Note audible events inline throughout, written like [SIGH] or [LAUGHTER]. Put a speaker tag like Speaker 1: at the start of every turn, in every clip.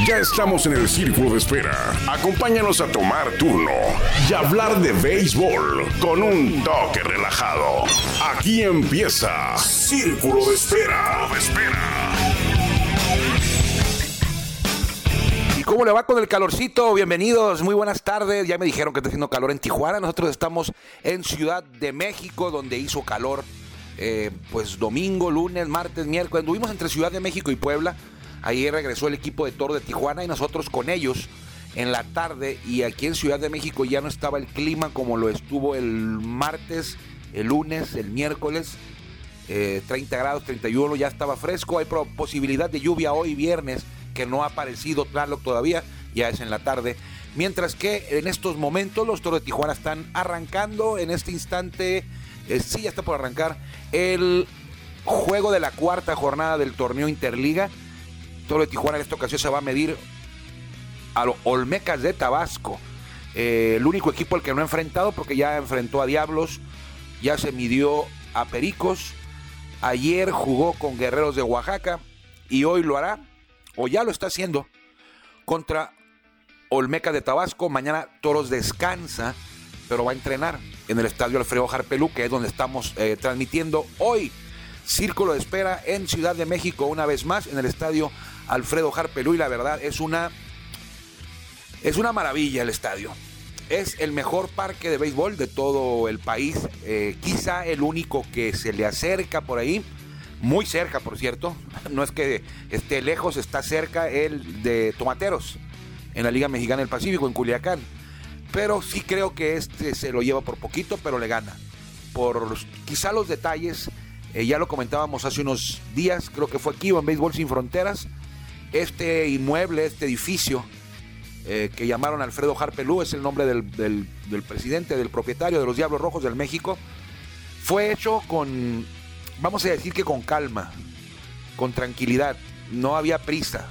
Speaker 1: Ya estamos en el círculo de espera. Acompáñanos a tomar turno y hablar de béisbol con un toque relajado. Aquí empieza Círculo de Espera. De espera.
Speaker 2: ¿Y cómo le va con el calorcito? Bienvenidos, muy buenas tardes. Ya me dijeron que está haciendo calor en Tijuana. Nosotros estamos en Ciudad de México, donde hizo calor eh, pues domingo, lunes, martes, miércoles. Anduvimos entre Ciudad de México y Puebla. Ayer regresó el equipo de Toro de Tijuana y nosotros con ellos en la tarde. Y aquí en Ciudad de México ya no estaba el clima como lo estuvo el martes, el lunes, el miércoles. 30 eh, grados, 31, ya estaba fresco. Hay posibilidad de lluvia hoy viernes, que no ha aparecido Tlaloc todavía, ya es en la tarde. Mientras que en estos momentos los Toros de Tijuana están arrancando en este instante eh, sí ya está por arrancar el juego de la cuarta jornada del torneo Interliga. Toro de Tijuana en esta ocasión se va a medir a los Olmecas de Tabasco. Eh, el único equipo al que no ha enfrentado, porque ya enfrentó a Diablos, ya se midió a Pericos. Ayer jugó con Guerreros de Oaxaca y hoy lo hará, o ya lo está haciendo, contra Olmeca de Tabasco. Mañana Toros descansa, pero va a entrenar en el estadio Alfredo Jarpelú, que es donde estamos eh, transmitiendo hoy. Círculo de espera en Ciudad de México, una vez más, en el estadio Alfredo Jarpelú. Y la verdad es una, es una maravilla el estadio. Es el mejor parque de béisbol de todo el país. Eh, quizá el único que se le acerca por ahí. Muy cerca, por cierto. [LAUGHS] No es que esté lejos, está cerca el de Tomateros, en la Liga Mexicana del Pacífico, en Culiacán pero sí creo que este se lo lleva por poquito, pero le gana. Por quizá los detalles, eh, ya lo comentábamos hace unos días, creo que fue aquí en Béisbol Sin Fronteras, este inmueble, este edificio eh, que llamaron Alfredo Harpelú, es el nombre del, del presidente, del propietario de los Diablos Rojos del México, fue hecho con, vamos a decir que con calma, con tranquilidad, no había prisa,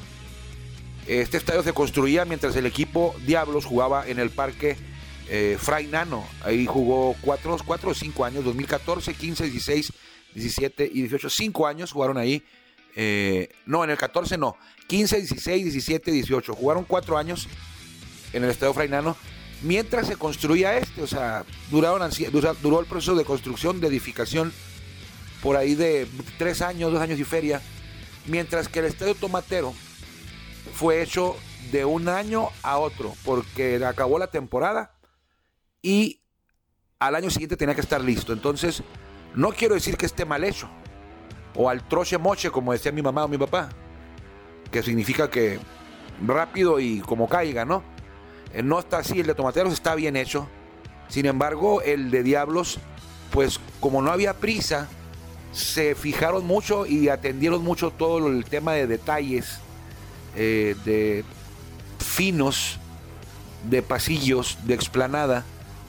Speaker 2: este estadio se construía mientras el equipo Diablos jugaba en el parque eh, Fray Nano. Ahí jugó cuatro, cuatro o cinco años, 2014, 15, 16, 17 y 18. Cinco años jugaron ahí. Eh, no, en el 14 no. 15, 16, 17, 18. Jugaron cuatro años en el estadio Fray Nano. Mientras se construía este, o sea, duró el proceso de construcción, de edificación, por ahí de tres años, dos años y feria. Mientras que el estadio Tomatero fue hecho de un año a otro, porque acabó la temporada y al año siguiente tenía que estar listo. Entonces, no quiero decir que esté mal hecho, o al troche moche, como decía mi mamá o mi papá, que significa que rápido y como caiga, ¿no? Eh, no está así, el de Tomateros está bien hecho. Sin embargo, el de Diablos, pues como no había prisa, se fijaron mucho y atendieron mucho todo el tema de detalles eh, de finos, de pasillos, de explanada,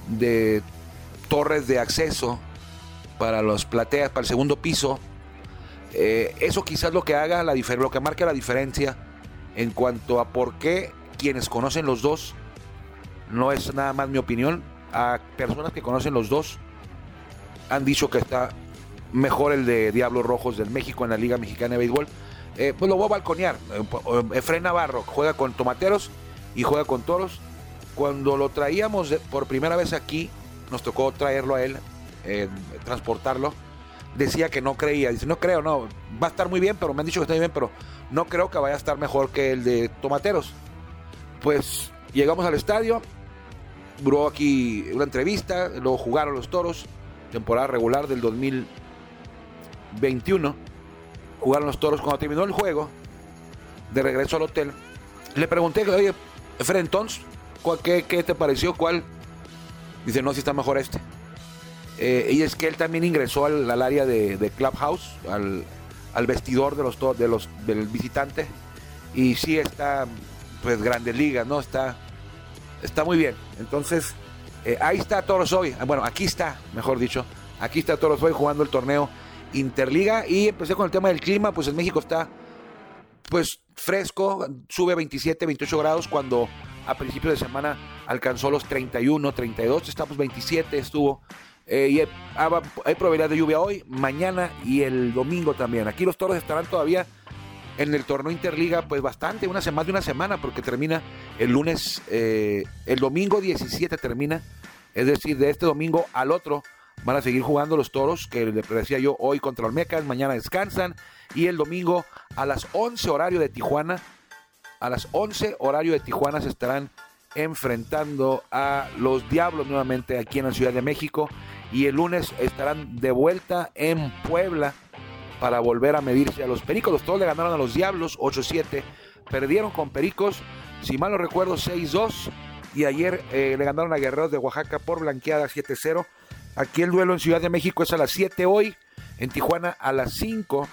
Speaker 2: de torres de acceso para los plateas, para el segundo piso. Eh, eso quizás lo que haga la lo que marca la diferencia en cuanto a por qué quienes conocen los dos, no es nada más mi opinión, a personas que conocen los dos han dicho que está mejor el de Diablos Rojos del México en la Liga Mexicana de Béisbol eh, pues lo voy a balconear. Eh, Efren Navarro juega con Tomateros y juega con Toros. Cuando lo traíamos por primera vez aquí, nos tocó traerlo a él, transportarlo. Decía que no creía. Dice, no creo, no. Va a estar muy bien, pero me han dicho que está muy bien, pero no creo que vaya a estar mejor que el de Tomateros. Pues llegamos al estadio, duró aquí una entrevista, luego jugaron los toros, temporada regular del 2021 jugaron los toros. Cuando terminó el juego, de regreso al hotel, le pregunté, oye, Fred, entonces, qué, qué, te pareció? ¿Cuál? Dice, no, si está mejor este. Eh, y es que él también ingresó al, área de, Clubhouse, al, vestidor de los, de los, del visitante. Y sí está, pues, grandes ligas, ¿no? Está, está muy bien. Entonces, eh, ahí está Toros hoy. Bueno, aquí está, mejor dicho. Aquí está Toros hoy jugando el torneo Interliga y empecé con el tema del clima, pues en México está pues fresco, sube 27, 28 grados cuando a principios de semana alcanzó los 31, 32, estamos 27 estuvo. Eh, y hay, probabilidad de lluvia hoy, mañana y el domingo también. Aquí los toros estarán todavía en el torneo Interliga, pues bastante, una semana de una semana, porque termina el lunes, eh, el domingo 17 termina, es decir, de este domingo al otro van a seguir jugando los toros, que les decía yo hoy contra Olmecas, mañana descansan, y el domingo a las 11 horario de Tijuana, a las 11 horario de Tijuana se estarán enfrentando a los Diablos nuevamente aquí en la Ciudad de México, y el lunes estarán de vuelta en Puebla para volver a medirse a los Pericos. Los toros le ganaron a los Diablos 8-7, perdieron con Pericos, si mal no recuerdo, 6-2. Y ayer eh, le ganaron a Guerreros de Oaxaca por blanqueada 7-0. Aquí el duelo en Ciudad de México es a las 7 hoy, en Tijuana a las 5.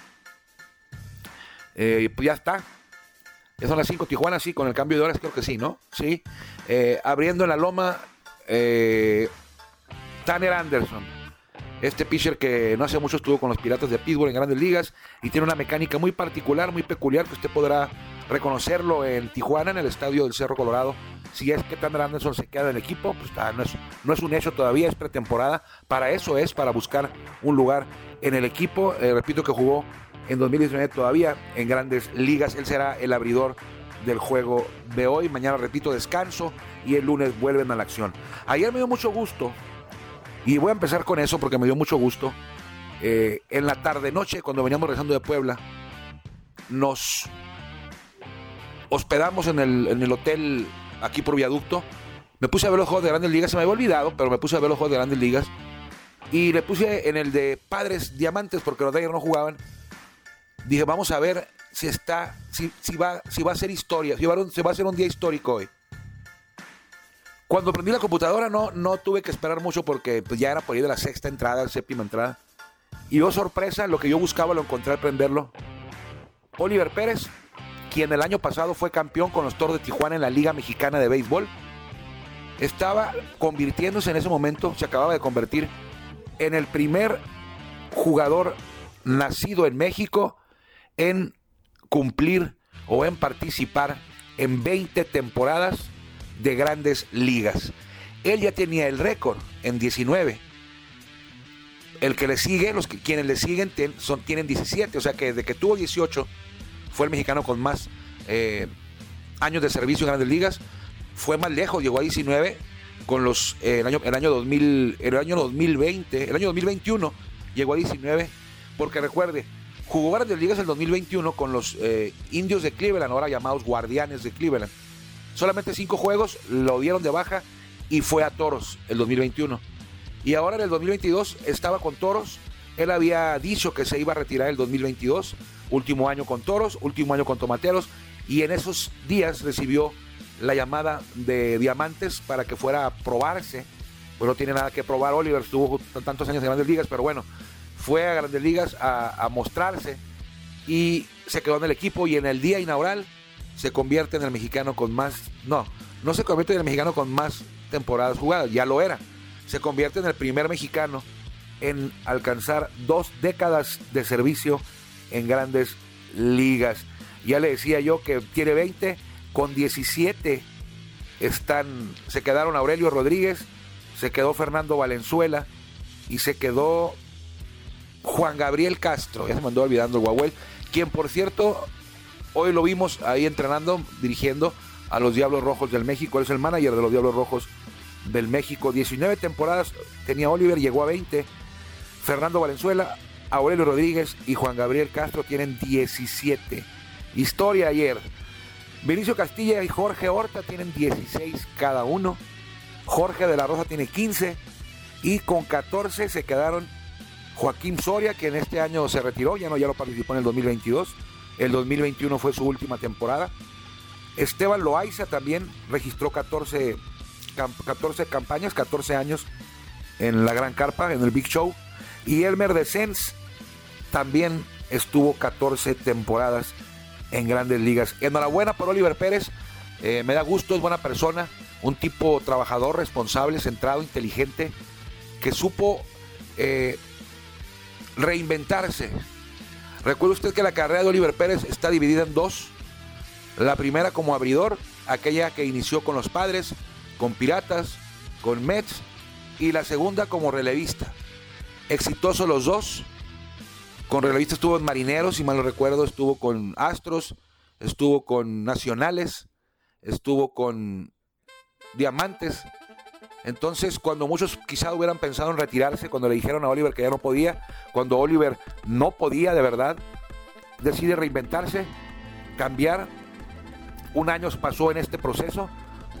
Speaker 2: Eh, pues ya está. Ya son las 5 Tijuana, sí, con el cambio de horas creo que sí, ¿no? Sí. Eh, abriendo en la loma, Tanner Anderson este pitcher que no hace mucho estuvo con los Piratas de Pittsburgh en grandes ligas y tiene una mecánica muy particular, muy peculiar, que usted podrá reconocerlo en Tijuana, en el estadio del Cerro Colorado. Si es que Tanner Anderson se queda en el equipo, pues no, es, no es un hecho todavía, es pretemporada. Para eso es, para buscar un lugar en el equipo. Eh, repito que jugó en 2019 todavía en grandes ligas. Él será el abridor del juego de hoy. Mañana, repito, descanso y el lunes vuelven a la acción. Ayer me dio mucho gusto y voy a empezar con eso porque me dio mucho gusto. Eh, en la tarde-noche, cuando veníamos regresando de Puebla, nos hospedamos en el, hotel aquí por viaducto. Me puse a ver los juegos de grandes ligas, se me había olvidado, pero me puse a ver los juegos de grandes ligas. Y le puse en el de Padres Diamantes, porque los ayer no jugaban. Dije, vamos a ver si está, si, va, a ser historia, si va a, ser un día histórico hoy. Cuando prendí la computadora no, no tuve que esperar mucho porque pues, ya era por ahí de la sexta entrada, séptima entrada. Y oh sorpresa, lo que yo buscaba lo encontré al prenderlo. Oliver Pérez, quien el año pasado fue campeón con los Toros de Tijuana en la Liga Mexicana de Béisbol, estaba convirtiéndose en ese momento, se acababa de convertir en el primer jugador nacido en México en cumplir o en participar en 20 temporadas de grandes ligas. Él ya tenía el récord en 19. El que le sigue, los que, quienes le siguen son, tienen 17, o sea que desde que tuvo 18 fue el mexicano con más eh, años de servicio en grandes ligas. Fue más lejos, llegó a 19 con los eh, el año el año 2000, el año 2020, el año 2021 llegó a 19 porque recuerde, jugó grandes ligas el 2021 con los eh, indios de Cleveland, ahora llamados guardianes de Cleveland solamente cinco juegos, lo dieron de baja y fue a Toros el 2021. Y ahora en el 2022 estaba con Toros. Él había dicho que se iba a retirar el 2022, último año con Toros, último año con Tomateros, y en esos días recibió la llamada de Diamantes para que fuera a probarse. Pues no tiene nada que probar Oliver, estuvo tantos años en Grandes Ligas, pero bueno, fue a Grandes Ligas a, a mostrarse y se quedó en el equipo y en el día inaugural se convierte en el mexicano con más, no, no se convierte en el mexicano con más temporadas jugadas, ya lo era. Se convierte en el primer mexicano en alcanzar dos décadas de servicio en grandes ligas. Ya le decía yo que tiene 20, con 17 están, se quedaron Aurelio Rodríguez, se quedó Fernando Valenzuela y se quedó Juan Gabriel Castro, ya se mandó olvidando el Guahuel, quien por cierto Hoy lo vimos ahí entrenando, dirigiendo a los Diablos Rojos del México. Él es el manager de los Diablos Rojos del México. 19 temporadas tenía Oliver, llegó a 20. Fernando Valenzuela, Aurelio Rodríguez y Juan Gabriel Castro tienen 17. Historia ayer. Vinicio Castilla y Jorge Horta tienen 16 cada uno. Jorge de la Rosa tiene 15. Y con 14 se quedaron Joaquín Soria, que en este año se retiró, ya no, ya lo participó en el 2022. El 2021 fue su última temporada. Esteban Loaiza también registró 14, 14 campañas, 14 años en la Gran Carpa, en el Big Show. Y Elmer Descens también estuvo 14 temporadas en grandes ligas. Enhorabuena por Oliver Pérez. Eh, me da gusto, es buena persona, un tipo trabajador, responsable, centrado, inteligente, que supo eh, reinventarse Recuerde usted que la carrera de Oliver Pérez está dividida en dos. La primera como abridor, aquella que inició con los padres, con Piratas, con Mets, y la segunda como relevista. Exitoso los dos. Con relevista estuvo en Marineros, si mal recuerdo, estuvo con Astros, estuvo con Nacionales, estuvo con Diamantes. Entonces, cuando muchos quizá hubieran pensado en retirarse, cuando le dijeron a Oliver que ya no podía, cuando Oliver no podía de verdad, decide reinventarse, cambiar. Un año pasó en este proceso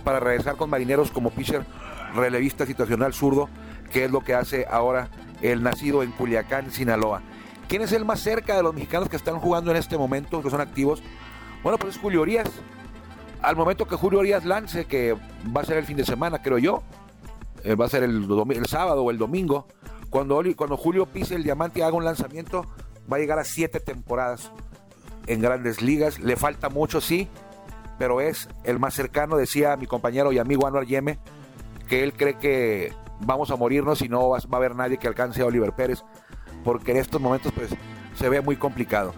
Speaker 2: para regresar con Marineros como pitcher relevista situacional zurdo, que es lo que hace ahora el nacido en Culiacán, Sinaloa. ¿Quién es el más cerca de los mexicanos que están jugando en este momento, que son activos? Bueno, pues es Julio Urias. Al momento que Julio Urias lance, que va a ser el fin de semana, creo yo, eh, va a ser el, sábado o el domingo, cuando, cuando Julio pise el diamante haga un lanzamiento, va a llegar a siete temporadas en grandes ligas. Le falta mucho, sí, pero es el más cercano, decía mi compañero y amigo Anuar Yeme, que él cree que vamos a morirnos y no va a haber nadie que alcance a Oliver Pérez porque en estos momentos pues se ve muy complicado.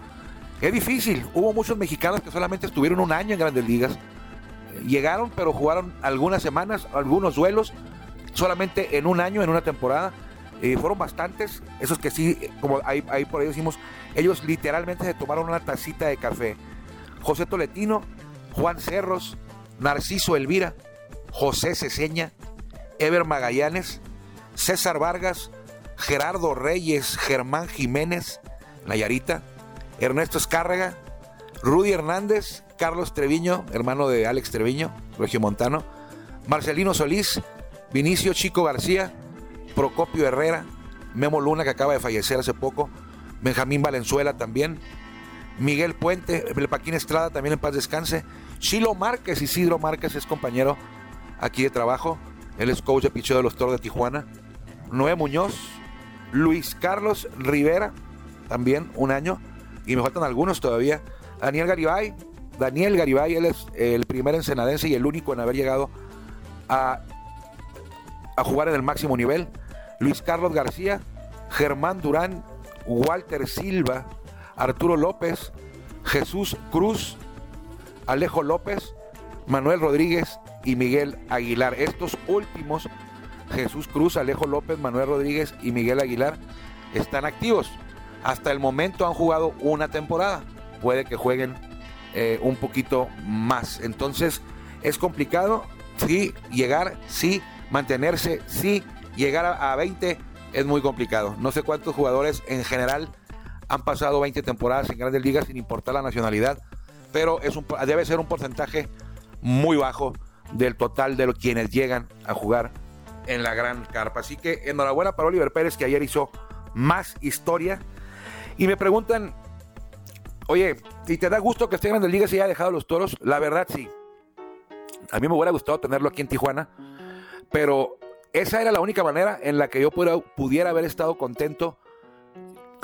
Speaker 2: Es difícil, hubo muchos mexicanos que solamente estuvieron un año en grandes ligas, llegaron pero jugaron algunas semanas, algunos duelos, solamente en un año, en una temporada, y fueron bastantes, esos que sí, como ahí, ahí por ahí decimos, ellos literalmente se tomaron una tacita de café. José Toletino, Juan Cerros, Narciso Elvira, José Ceseña, Ever Magallanes, César Vargas, Gerardo Reyes, Germán Jiménez, Nayarita, Ernesto Escárrega, Rudy Hernández, Carlos Treviño, hermano de Alex Treviño, Montano, Marcelino Solís, Vinicio Chico García, Procopio Herrera, Memo Luna, que acaba de fallecer hace poco, Benjamín Valenzuela también, Miguel Puente, el Paquín Estrada también en paz descanse, Chilo Márquez, Isidro Márquez es compañero aquí de trabajo, él es coach de picheo de los Toros de Tijuana, Noé Muñoz, Luis Carlos Rivera, también un año, y me faltan algunos todavía. Daniel Garibay, Daniel Garibay, él es el primer ensenadense y el único en haber llegado a, a jugar en el máximo nivel. Luis Carlos García, Germán Durán, Walter Silva, Arturo López, Jesús Cruz, Alejo López, Manuel Rodríguez y Miguel Aguilar. Estos últimos Jesús Cruz, Alejo López, Manuel Rodríguez y Miguel Aguilar están activos. Hasta el momento han jugado una temporada. Puede que jueguen eh, un poquito más. Entonces es complicado. Sí, llegar, sí, mantenerse, sí, llegar a, 20 es muy complicado. No sé cuántos jugadores en general han pasado 20 temporadas en grandes ligas sin importar la nacionalidad, pero es debe ser un porcentaje muy bajo del total de los quienes llegan a jugar en la gran carpa. Así que enhorabuena para Oliver Pérez que ayer hizo más historia. Y me preguntan, oye, ¿y te da gusto que esté en Grandes Ligas y haya dejado los toros? La verdad sí. A mí me hubiera gustado tenerlo aquí en Tijuana, pero esa era la única manera en la que yo pudiera, haber estado contento,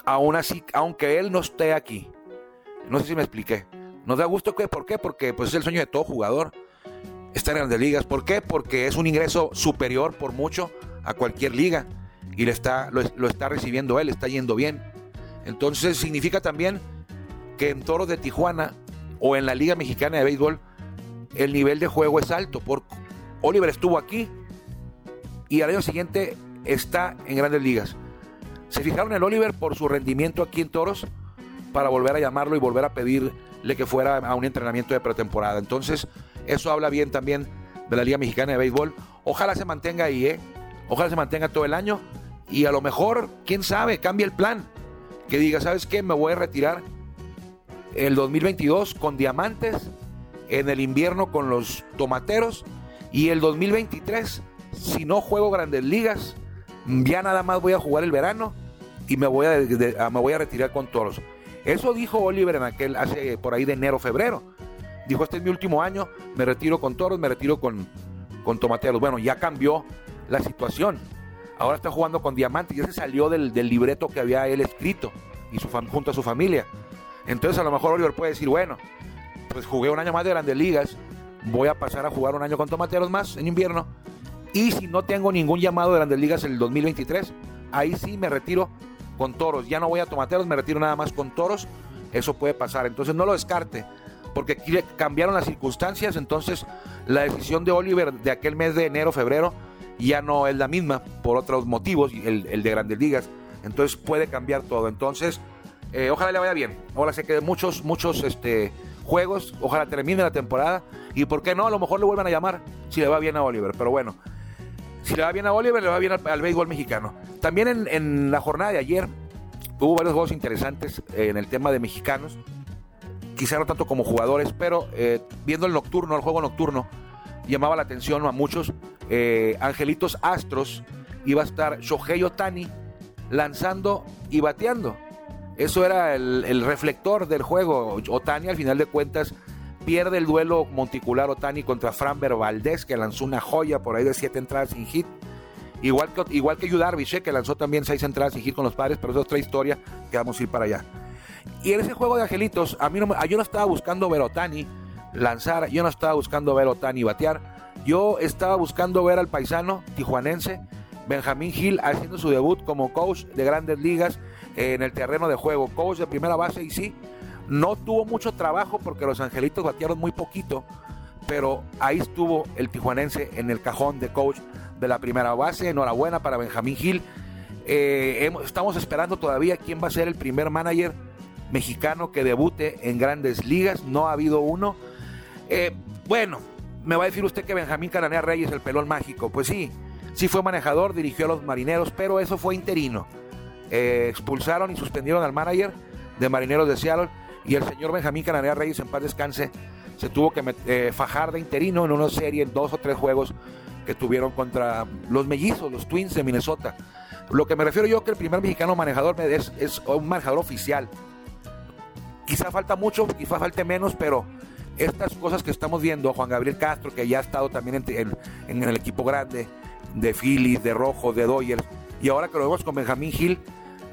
Speaker 2: aún así, aunque él no esté aquí. No sé si me expliqué. Nos da gusto que, ¿por qué? Porque pues es el sueño de todo jugador estar en grandes ligas. ¿Por qué? Porque es un ingreso superior por mucho a cualquier liga y le está, lo, está recibiendo él, está yendo bien. Entonces significa también que en Toros de Tijuana o en la Liga Mexicana de Béisbol el nivel de juego es alto. Por, Oliver estuvo aquí y al año siguiente está en grandes ligas. Se fijaron en Oliver por su rendimiento aquí en Toros para volver a llamarlo y volver a pedirle que fuera a un entrenamiento de pretemporada. Entonces, eso habla bien también de la Liga Mexicana de Béisbol. Ojalá se mantenga ahí, ¿eh? Ojalá se mantenga todo el año y a lo mejor, quién sabe, cambie el plan. Que diga, ¿sabes qué? Me voy a retirar el 2022 con diamantes, en el invierno con los tomateros y el 2023, si no juego grandes ligas, ya nada más voy a jugar el verano y me voy a, me voy a retirar con toros. Eso dijo Oliver en aquel, hace por ahí de enero, febrero. Dijo, este es mi último año, me retiro con toros, me retiro con, con tomateros. Bueno, ya cambió la situación. Ahora está jugando con diamantes, ya se salió del, libreto que había él escrito y su junto a su familia. Entonces a lo mejor Oliver puede decir, bueno, pues jugué un año más de grandes ligas, voy a pasar a jugar un año con tomateros más en invierno. Y si no tengo ningún llamado de grandes ligas en el 2023, ahí sí me retiro con toros. Ya no voy a tomateros, me retiro nada más con toros. Eso puede pasar. Entonces no lo descarte porque cambiaron las circunstancias, entonces la decisión de Oliver de aquel mes de enero, febrero, ya no es la misma por otros motivos, el, el de grandes ligas, entonces puede cambiar todo. Entonces, Eh, ojalá le vaya bien. Ojalá se quede muchos, muchos este, juegos. Ojalá termine la temporada. Y por qué no, a lo mejor le vuelvan a llamar si le va bien a Oliver. Pero bueno, si le va bien a Oliver, le va bien al, béisbol mexicano. También en, la jornada de ayer hubo varios juegos interesantes en el tema de mexicanos. Quizá no tanto como jugadores, pero eh, viendo el nocturno, el juego nocturno, llamaba la atención a muchos. Eh, Angelitos Astros iba a estar Shohei Otani lanzando y bateando. Eso era el, reflector del juego. Otani, al final de cuentas, pierde el duelo monticular Otani contra Framber Valdés, que lanzó una joya por ahí de siete entradas sin hit. Igual que, igual que Yu eh, que lanzó también seis entradas sin hit con los padres, pero es otra historia que vamos a ir para allá. Y en ese juego de angelitos, a mí no, yo no estaba buscando ver a Otani lanzar, yo no estaba buscando ver a Otani batear, yo estaba buscando ver al paisano tijuanense Benjamín Gil haciendo su debut como coach de grandes ligas en el terreno de juego, coach de primera base y sí, no tuvo mucho trabajo porque los angelitos batearon muy poquito, pero ahí estuvo el tijuanense en el cajón de coach de la primera base, enhorabuena para Benjamín Gil. Eh, estamos esperando todavía quién va a ser el primer manager mexicano que debute en grandes ligas, no ha habido uno. Eh, bueno, me va a decir usted que Benjamín Caranea Reyes, el pelón mágico, pues sí, Sí fue manejador, dirigió a los marineros, pero eso fue interino. Eh, expulsaron y suspendieron al manager de Marineros de Seattle y el señor Benjamín Cananea Reyes, en paz descanse, se tuvo que eh, fajar de interino en una serie, en dos o tres juegos que tuvieron contra los mellizos, los Twins de Minnesota. Lo que me refiero yo que el primer mexicano manejador es, es un manejador oficial. Quizá falta mucho, quizá falte menos, pero estas cosas que estamos viendo, Juan Gabriel Castro, que ya ha estado también en el equipo grande, de Phillies, de Rojo, de Dodgers. Y ahora que lo vemos con Benjamín Gil,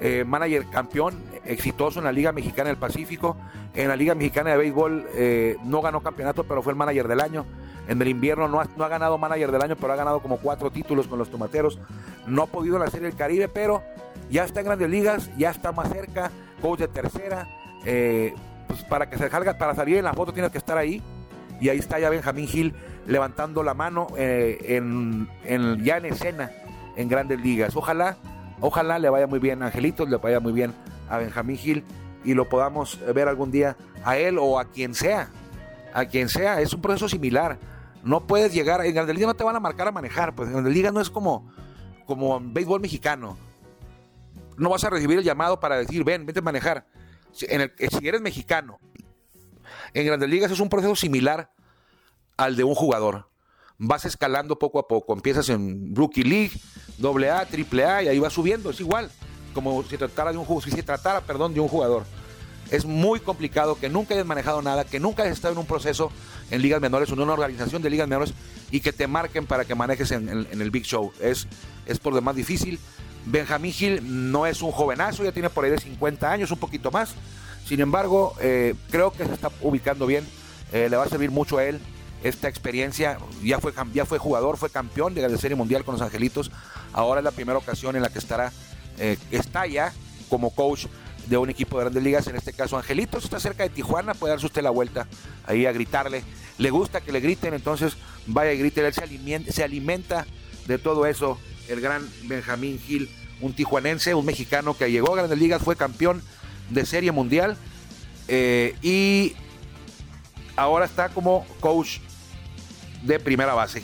Speaker 2: eh, manager campeón, exitoso en la Liga Mexicana del Pacífico. En la Liga Mexicana de Béisbol eh, no ganó campeonato, pero fue el manager del año. En el invierno no ha, no ha, ganado manager del año, pero ha ganado como cuatro títulos con los tomateros. No ha podido en la Serie del Caribe, pero ya está en grandes ligas, ya está más cerca, coach de tercera. Eh, pues para que se salga, para salir en la foto tienes que estar ahí. Y ahí está ya Benjamín Gil levantando la mano eh, en, ya en escena en grandes ligas. Ojalá, ojalá le vaya muy bien Angelitos, le vaya muy bien a Benjamín Gil y lo podamos ver algún día a él o a quien sea. A quien sea, es un proceso similar. No puedes llegar, en Grandes Ligas no te van a marcar a manejar, pues en Grandes Ligas no es como, como en béisbol mexicano. No vas a recibir el llamado para decir, ven, vete a manejar. En el, si eres mexicano, en Grandes Ligas es un proceso similar al de un jugador. Vas escalando poco a poco. Empiezas en Rookie League, AA, AAA y ahí vas subiendo. Es igual, como si tratara de un si se tratara, perdón, de un jugador. Es muy complicado que nunca hayas manejado nada, que nunca hayas estado en un proceso en ligas menores o en una organización de ligas menores y que te marquen para que manejes en, el Big Show. Es, es por demás difícil. Benjamín Gil no es un jovenazo, ya tiene por ahí de 50 años, un poquito más. Sin embargo, eh, creo que se está ubicando bien. Eh, le va a servir mucho a él esta experiencia. Ya fue, ya fue jugador, fue campeón de la Serie Mundial con los Angelitos. Ahora es la primera ocasión en la que estará, eh, está ya como coach de un equipo de grandes ligas, en este caso Angelitos, está cerca de Tijuana, puede darse usted la vuelta ahí a gritarle. Le gusta que le griten, entonces vaya y grite, él se alimenta, se alimenta de todo eso, el gran Benjamín Gil, un tijuanense, un mexicano que llegó a grandes ligas, fue campeón de Serie Mundial eh, y ahora está como coach de primera base.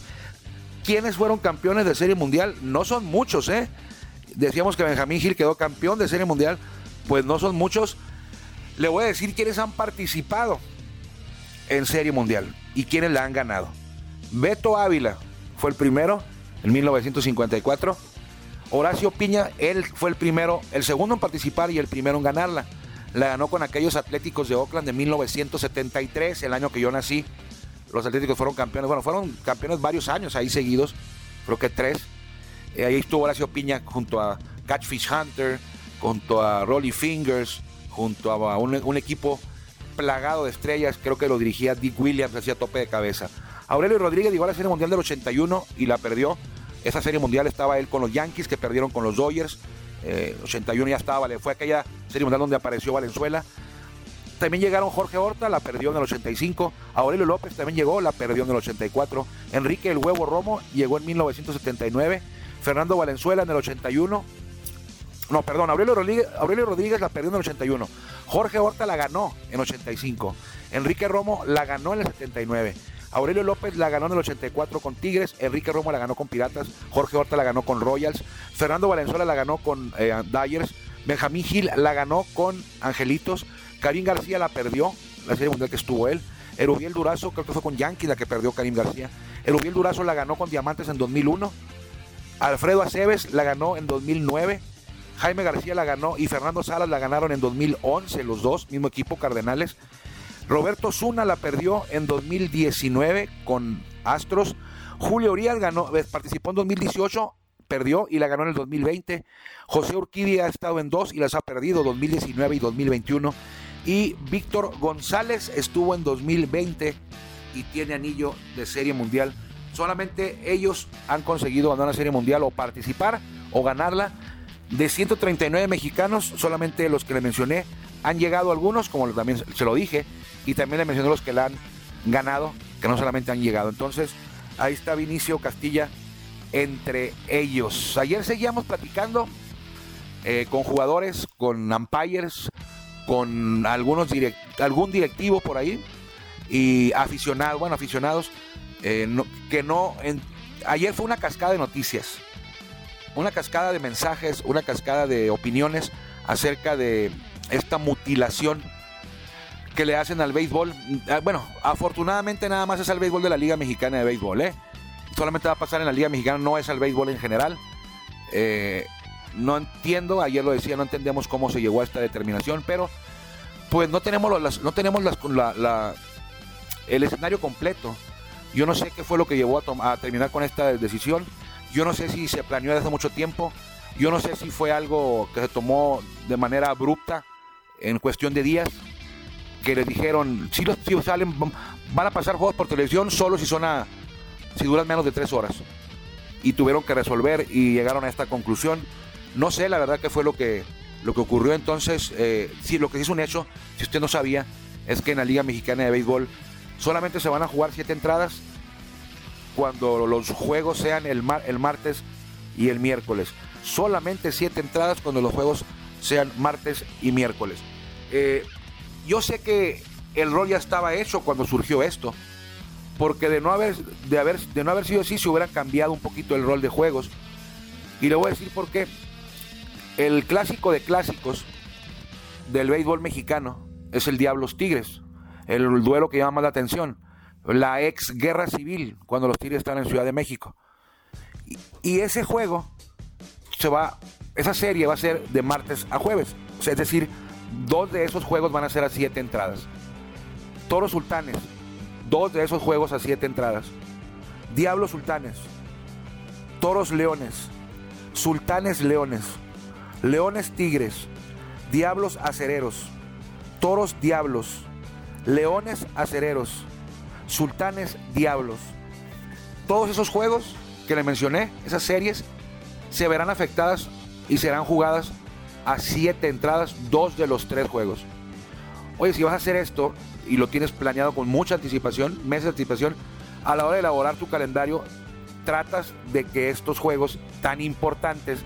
Speaker 2: ¿Quiénes fueron campeones de Serie Mundial? No son muchos, ¿eh? Decíamos que Benjamín Gil quedó campeón de Serie Mundial, pues no son muchos. Le voy a decir quiénes han participado en Serie Mundial y quiénes la han ganado. Beto Ávila fue el primero en 1954. Horacio Piña, él fue el primero, el segundo en participar y el primero en ganarla. La ganó con aquellos Atléticos de Oakland de 1973, el año que yo nací los Atléticos fueron campeones. Bueno, fueron campeones varios años ahí seguidos, creo que tres. Eh, ahí estuvo Horacio Piña junto a Catfish Hunter, junto a Rolly Fingers, junto a un, equipo plagado de estrellas. Creo que lo dirigía Dick Williams, hacía tope de cabeza. Aurelio Rodríguez llegó a la Serie Mundial del 81 y la perdió. Esa Serie Mundial estaba él con los Yankees que perdieron con los Dodgers. 81 eh, ya estaba, fue aquella Serie Mundial donde apareció Valenzuela. También llegaron Jorge Horta, la perdió en el 85. Aurelio López también llegó, la perdió en el 84. Enrique El Huevo Romo llegó en 1979. Fernando Valenzuela en el 81. no, perdón, Aurelio Rodríguez, Aurelio Rodríguez la perdió en el 81. Jorge Horta la ganó en 85. Enrique Romo la ganó en el 79. Aurelio López la ganó en el 84 con Tigres, Enrique Romo la ganó con Piratas, Jorge Horta la ganó con Royals, Fernando Valenzuela la ganó con eh, Dyers, Benjamín Gil la ganó con Angelitos, Karim García la perdió, la serie mundial que estuvo él, Erubiel Durazo creo que fue con Yankees la que perdió Karim García, Erubiel Durazo la ganó con Diamantes en 2001, Alfredo Aceves la ganó en 2009, Jaime García la ganó y Fernando Salas la ganaron en 2011, los dos, mismo equipo Cardenales. Roberto Zuna la perdió en 2019 con Astros. Julio Urias ganó, eh, participó en 2018, perdió y la ganó en el 2020. José Urquidi ha estado en dos y las ha perdido 2019 y 2021. Y Víctor González estuvo en 2020 y tiene anillo de serie mundial. Solamente ellos han conseguido ganar una serie mundial o participar o ganarla. De 139 mexicanos, solamente los que le mencioné han llegado algunos, como también se lo dije, y también le mencioné los que la han ganado, que no solamente han llegado. Entonces, ahí está Vinicio Castilla entre ellos. Ayer seguíamos platicando eh, con jugadores, con umpires, con algunos algún directivo por ahí y aficionados, bueno, aficionados eh, que no... ayer fue una cascada de noticias, una cascada de mensajes, una cascada de opiniones acerca de esta mutilación que le hacen al béisbol. Ah, bueno, afortunadamente nada más es al béisbol de la Liga Mexicana de Béisbol, ¿eh? Solamente va a pasar en la Liga Mexicana, no es al béisbol en general. Eh, no entiendo, ayer lo decía, no entendemos cómo se llegó a esta determinación, pero pues no tenemos, las, no tenemos las, la, el escenario completo. Yo no sé qué fue lo que llevó a, terminar con esta decisión. Yo no sé si se planeó desde hace mucho tiempo. Yo no sé si fue algo que se tomó de manera abrupta en cuestión de días que les dijeron, si, los, salen, van a pasar juegos por televisión solo si son a, si duran menos de tres horas. Y tuvieron que resolver y llegaron a esta conclusión. No sé la verdad qué fue lo que, lo que ocurrió entonces. Eh, sí, lo que es un hecho, si usted no sabía, es que en la Liga Mexicana de Béisbol solamente se van a jugar siete entradas cuando los juegos sean el, el martes y el miércoles. Solamente siete entradas cuando los juegos sean martes y miércoles. Eh, yo sé que el rol ya estaba hecho cuando surgió esto, porque de no haber, de haber, de no haber sido así se hubiera cambiado un poquito el rol de juegos. Y le voy a decir por qué. El clásico de clásicos del béisbol mexicano es el Diablos Tigres, el duelo que llama más la atención, la ex guerra civil cuando los Tigres están en Ciudad de México. Y, ese juego se va, esa serie va a ser de martes a jueves, es decir, Dos de esos juegos van a ser a siete entradas. Toros Sultanes, dos de esos juegos a siete entradas. Diablos Sultanes, Toros Leones, Sultanes Leones, Leones Tigres, Diablos Acereros, Toros Diablos, Leones Acereros, Sultanes Diablos. Todos esos juegos que le mencioné, esas series, se verán afectadas y serán jugadas a siete entradas, dos de los tres juegos. Oye, si vas a hacer esto y lo tienes planeado con mucha anticipación, meses de anticipación, a la hora de elaborar tu calendario, tratas de que estos juegos tan importantes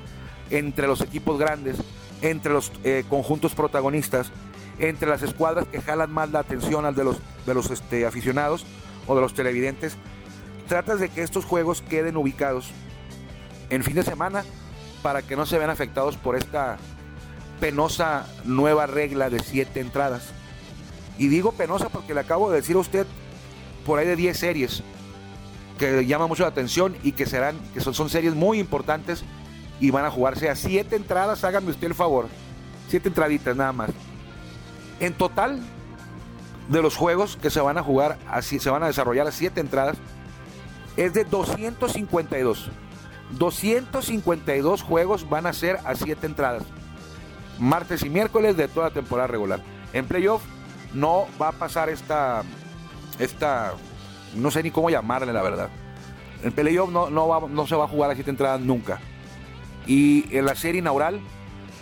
Speaker 2: entre los equipos grandes, entre los eh, conjuntos protagonistas, entre las escuadras que jalan más la atención al de los, de los este, aficionados o de los televidentes, tratas de que estos juegos queden ubicados en fin de semana para que no se vean afectados por esta penosa nueva regla de siete entradas. Y digo penosa porque le acabo de decir a usted por ahí de 10 series que llaman mucho la atención y que serán, que son, son series muy importantes y van a jugarse a siete entradas, háganme usted el favor. Siete entraditas nada más. En total, de los juegos que se van a jugar, así, se van a desarrollar a siete entradas, es de 252. 252 juegos van a ser a siete entradas martes y miércoles de toda temporada regular. En playoff no va a pasar esta, esta, no sé ni cómo llamarle la verdad. En playoff no, no, no se va a jugar a siete entradas nunca. Y en la serie inaugural,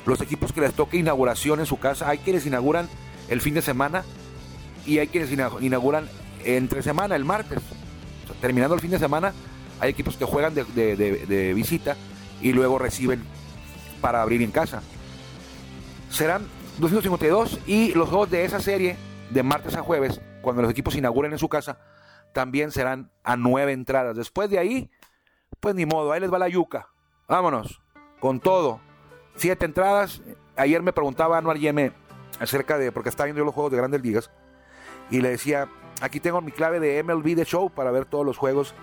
Speaker 2: los equipos que les toque inauguración en su casa, hay quienes inauguran el fin de semana y hay quienes inauguran entre semana, el martes. terminando el fin de semana, hay equipos que juegan de, de visita y luego reciben para abrir en casa. serán 252 y los juegos de esa serie de martes a jueves, cuando los equipos inauguren en su casa, también serán a nueve entradas. Después de ahí, pues ni modo, ahí les va la yuca. Vámonos, con todo. Siete entradas. Ayer me preguntaba Anuar Yeme acerca de, porque estaba viendo yo los juegos de grandes ligas, y le decía, aquí tengo mi clave de MLB de Show para ver todos los juegos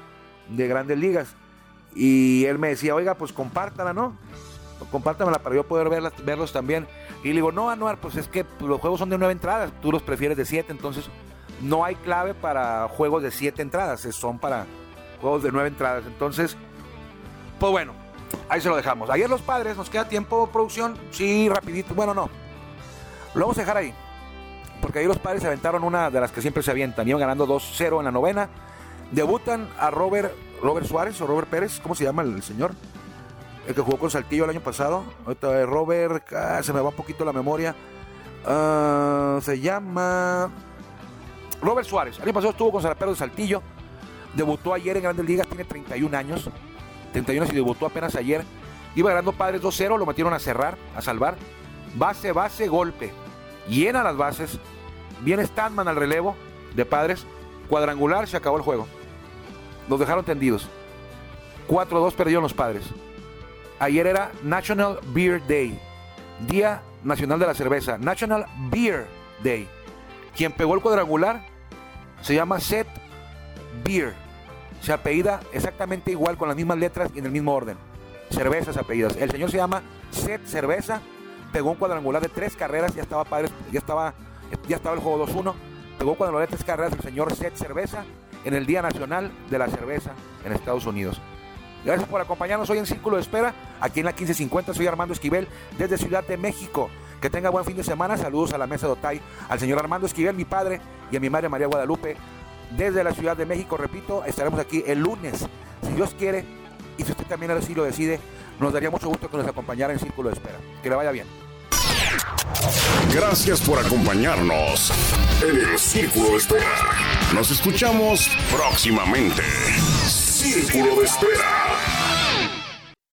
Speaker 2: de grandes ligas. Y él me decía, oiga, pues compártala, ¿no? Compártamela para yo poder verlas, verlos también. Y le digo, no, Anuar, pues es que los juegos son de nueve entradas, tú los prefieres de siete, entonces no hay clave para juegos de siete entradas, son para juegos de nueve entradas. Entonces, pues bueno, ahí se lo dejamos. Ayer los padres, nos queda tiempo, producción, sí, rapidito, bueno, no. Lo vamos a dejar ahí. Porque ahí los padres se aventaron una de las que siempre se avientan. Iban ganando 2-0 en la novena. Debutan a Robert, Robert Suárez o Robert Pérez, ¿cómo se llama el señor? El que jugó con Saltillo el año pasado. Ahorita Robert, ah, se me va un poquito la memoria. Ah, se llama Robert Suárez. El año pasado estuvo con Zaraperos de Saltillo. Debutó ayer en Grandes Ligas, tiene 31 años. 31 años y debutó apenas ayer. Iba ganando Padres 2-0, lo metieron a cerrar, a salvar. Base, base, golpe. Llena las bases. Viene Stanman al relevo de Padres. Cuadrangular, se acabó el juego. Los dejaron tendidos. 4-2 perdieron los Padres. Ayer era National Beer Day. Día Nacional de la Cerveza. National Beer Day. Quien pegó el cuadrangular se llama Seth Beer. Se apellida exactamente igual con las mismas letras y en el mismo orden. Cervezas apellidas. El señor se llama Seth Cerveza. Pegó un cuadrangular de tres carreras. Ya estaba padre, ya estaba, ya estaba el juego 2-1. Pegó un cuadrangular de tres carreras el señor Seth Cerveza en el Día Nacional de la Cerveza en Estados Unidos. Gracias por acompañarnos hoy en Círculo de Espera, aquí en la 1550. Soy Armando Esquivel, desde Ciudad de México. Que tenga buen fin de semana. Saludos a la mesa de Otay, al señor Armando Esquivel, mi padre, y a mi madre María Guadalupe. Desde la Ciudad de México, repito, estaremos aquí el lunes, si Dios quiere, y si usted también así lo decide, nos daría mucho gusto que nos acompañara en Círculo de Espera. Que le vaya bien.
Speaker 1: Gracias por acompañarnos en el Círculo de Espera. Nos escuchamos próximamente. Círculo de Espera.